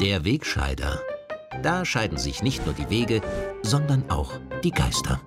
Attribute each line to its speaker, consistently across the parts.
Speaker 1: Der Wegscheider. Da scheiden sich nicht nur die Wege, sondern auch die Geister.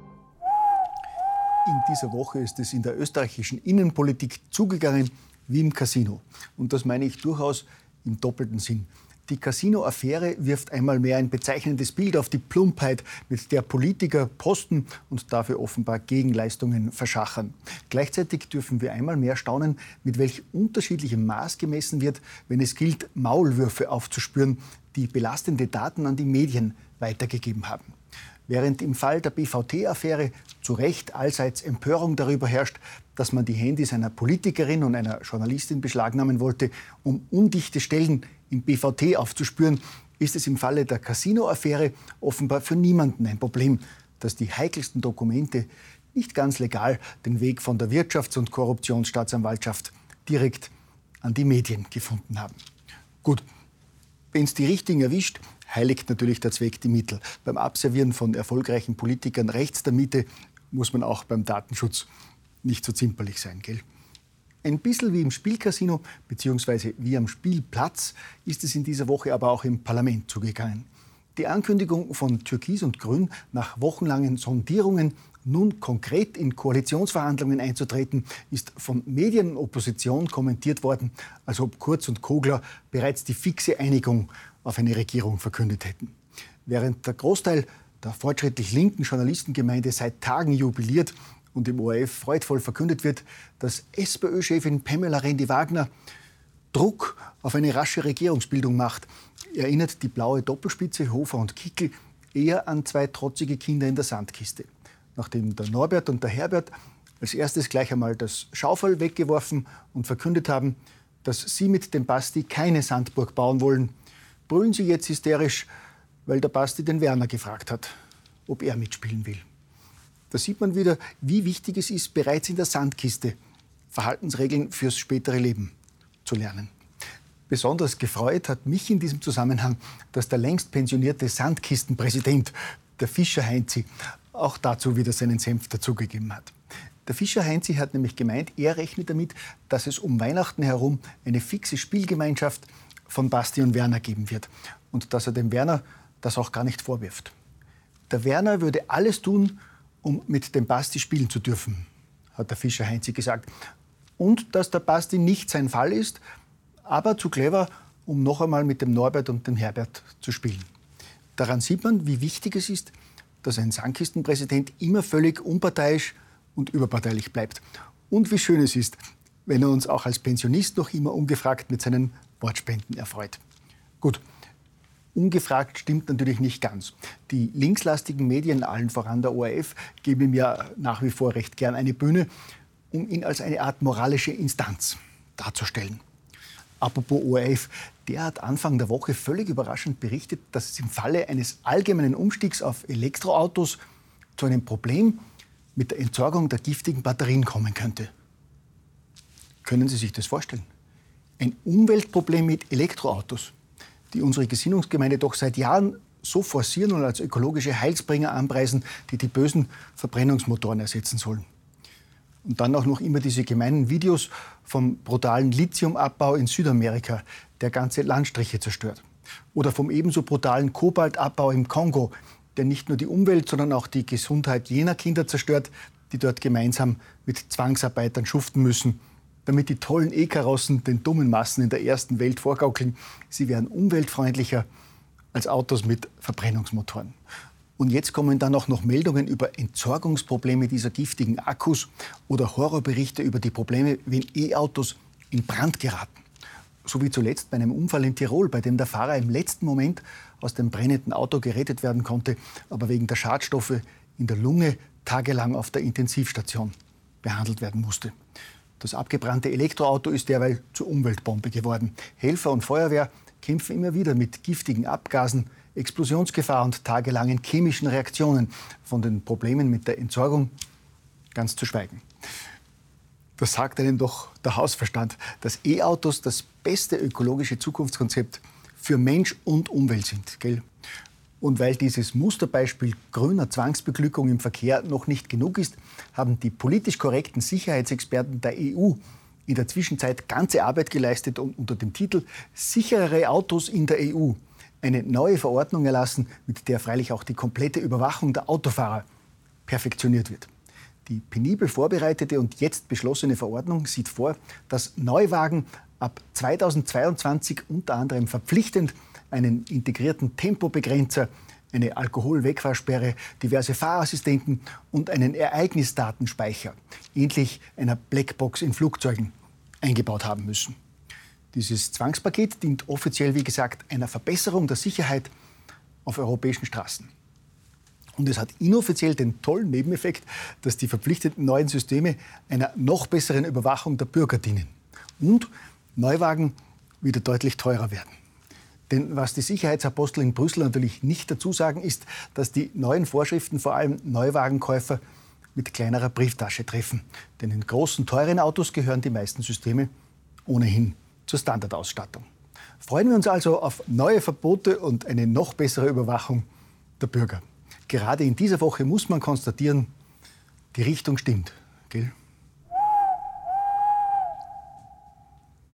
Speaker 2: In dieser Woche ist es in der österreichischen Innenpolitik zugegangen wie im Casino. Und das meine ich durchaus im doppelten Sinn. Die Casino-Affäre wirft einmal mehr ein bezeichnendes Bild auf die Plumpheit, mit der Politiker Posten und dafür offenbar Gegenleistungen verschachern. Gleichzeitig dürfen wir einmal mehr staunen, mit welch unterschiedlichem Maß gemessen wird, wenn es gilt, Maulwürfe aufzuspüren, die belastende Daten an die Medien weitergegeben haben. Während im Fall der BVT-Affäre zu Recht allseits Empörung darüber herrscht, dass man die Handys einer Politikerin und einer Journalistin beschlagnahmen wollte, um undichte Stellen im BVT aufzuspüren, ist es im Falle der Casino-Affäre offenbar für niemanden ein Problem, dass die heikelsten Dokumente nicht ganz legal den Weg von der Wirtschafts- und Korruptionsstaatsanwaltschaft direkt an die Medien gefunden haben. Gut, wenn es die Richtigen erwischt, heiligt natürlich der Zweck die Mittel. Beim Abservieren von erfolgreichen Politikern rechts der Mitte muss man auch beim Datenschutz nicht so zimperlich sein, gell? Ein bisschen wie im Spielcasino bzw. wie am Spielplatz ist es in dieser Woche aber auch im Parlament zugegangen. Die Ankündigung von Türkis und Grün, nach wochenlangen Sondierungen nun konkret in Koalitionsverhandlungen einzutreten, ist von Medien und Opposition kommentiert worden, als ob Kurz und Kogler bereits die fixe Einigung auf eine Regierung verkündet hätten. Während der Großteil der fortschrittlich linken Journalistengemeinde seit Tagen jubiliert und im ORF freudvoll verkündet wird, dass SPÖ-Chefin Pamela Rendi-Wagner Druck auf eine rasche Regierungsbildung macht, erinnert die blaue Doppelspitze Hofer und Kickel eher an zwei trotzige Kinder in der Sandkiste. Nachdem der Norbert und der Herbert als erstes gleich einmal das Schaufel weggeworfen und verkündet haben, dass sie mit dem Basti keine Sandburg bauen wollen, brüllen sie jetzt hysterisch, weil der Basti den Werner gefragt hat, ob er mitspielen will. Da sieht man wieder, wie wichtig es ist, bereits in der Sandkiste Verhaltensregeln fürs spätere Leben zu lernen. Besonders gefreut hat mich in diesem Zusammenhang, dass der längst pensionierte Sandkistenpräsident, der Fischer Heinzi, auch dazu wieder seinen Senf dazugegeben hat. Der Fischer Heinzi hat nämlich gemeint, er rechnet damit, dass es um Weihnachten herum eine fixe Spielgemeinschaft von Basti und Werner geben wird. Und dass er dem Werner das auch gar nicht vorwirft. Der Werner würde alles tun, um mit dem Basti spielen zu dürfen, hat der Fischer Heinzi gesagt. Und dass der Basti nicht sein Fall ist, aber zu clever, um noch einmal mit dem Norbert und dem Herbert zu spielen. Daran sieht man, wie wichtig es ist, dass ein Sandkistenpräsident immer völlig unparteiisch und überparteilich bleibt. Und wie schön es ist, wenn er uns auch als Pensionist noch immer ungefragt mit seinen Wortspenden erfreut. Gut, ungefragt stimmt natürlich nicht ganz. Die linkslastigen Medien, allen voran der ORF, geben ihm ja nach wie vor recht gern eine Bühne, um ihn als eine Art moralische Instanz darzustellen. Apropos ORF, der hat Anfang der Woche völlig überraschend berichtet, dass es im Falle eines allgemeinen Umstiegs auf Elektroautos zu einem Problem mit der Entsorgung der giftigen Batterien kommen könnte. Können Sie sich das vorstellen? ein Umweltproblem mit Elektroautos, die unsere Gesinnungsgemeinde doch seit Jahren so forcieren und als ökologische Heilsbringer anpreisen, die die bösen Verbrennungsmotoren ersetzen sollen. Und dann auch noch immer diese gemeinen Videos vom brutalen Lithiumabbau in Südamerika, der ganze Landstriche zerstört. Oder vom ebenso brutalen Kobaltabbau im Kongo, der nicht nur die Umwelt, sondern auch die Gesundheit jener Kinder zerstört, die dort gemeinsam mit Zwangsarbeitern schuften müssen damit die tollen E-Karossen den dummen Massen in der ersten Welt vorgaukeln, sie wären umweltfreundlicher als Autos mit Verbrennungsmotoren. Und jetzt kommen dann auch noch Meldungen über Entsorgungsprobleme dieser giftigen Akkus oder Horrorberichte über die Probleme, wenn E-Autos in Brand geraten. So wie zuletzt bei einem Unfall in Tirol, bei dem der Fahrer im letzten Moment aus dem brennenden Auto gerettet werden konnte, aber wegen der Schadstoffe in der Lunge tagelang auf der Intensivstation behandelt werden musste. Das abgebrannte Elektroauto ist derweil zur Umweltbombe geworden. Helfer und Feuerwehr kämpfen immer wieder mit giftigen Abgasen, Explosionsgefahr und tagelangen chemischen Reaktionen. Von den Problemen mit der Entsorgung ganz zu schweigen. Das sagt einem doch der Hausverstand, dass E-Autos das beste ökologische Zukunftskonzept für Mensch und Umwelt sind. Gell? Und weil dieses Musterbeispiel grüner Zwangsbeglückung im Verkehr noch nicht genug ist, haben die politisch korrekten Sicherheitsexperten der EU in der Zwischenzeit ganze Arbeit geleistet und unter dem Titel Sicherere Autos in der EU eine neue Verordnung erlassen, mit der freilich auch die komplette Überwachung der Autofahrer perfektioniert wird. Die penibel vorbereitete und jetzt beschlossene Verordnung sieht vor, dass Neuwagen ab 2022 unter anderem verpflichtend einen integrierten Tempobegrenzer, eine Alkoholwegfahrsperre, diverse Fahrassistenten und einen Ereignisdatenspeicher, ähnlich einer Blackbox in Flugzeugen, eingebaut haben müssen. Dieses Zwangspaket dient offiziell, wie gesagt, einer Verbesserung der Sicherheit auf europäischen Straßen. Und es hat inoffiziell den tollen Nebeneffekt, dass die verpflichteten neuen Systeme einer noch besseren Überwachung der Bürger dienen. Und Neuwagen wieder deutlich teurer werden. Denn was die Sicherheitsapostel in Brüssel natürlich nicht dazu sagen, ist, dass die neuen Vorschriften vor allem Neuwagenkäufer mit kleinerer Brieftasche treffen. Denn in großen, teuren Autos gehören die meisten Systeme ohnehin zur Standardausstattung. Freuen wir uns also auf neue Verbote und eine noch bessere Überwachung der Bürger. Gerade in dieser Woche muss man konstatieren, die Richtung stimmt. Gell?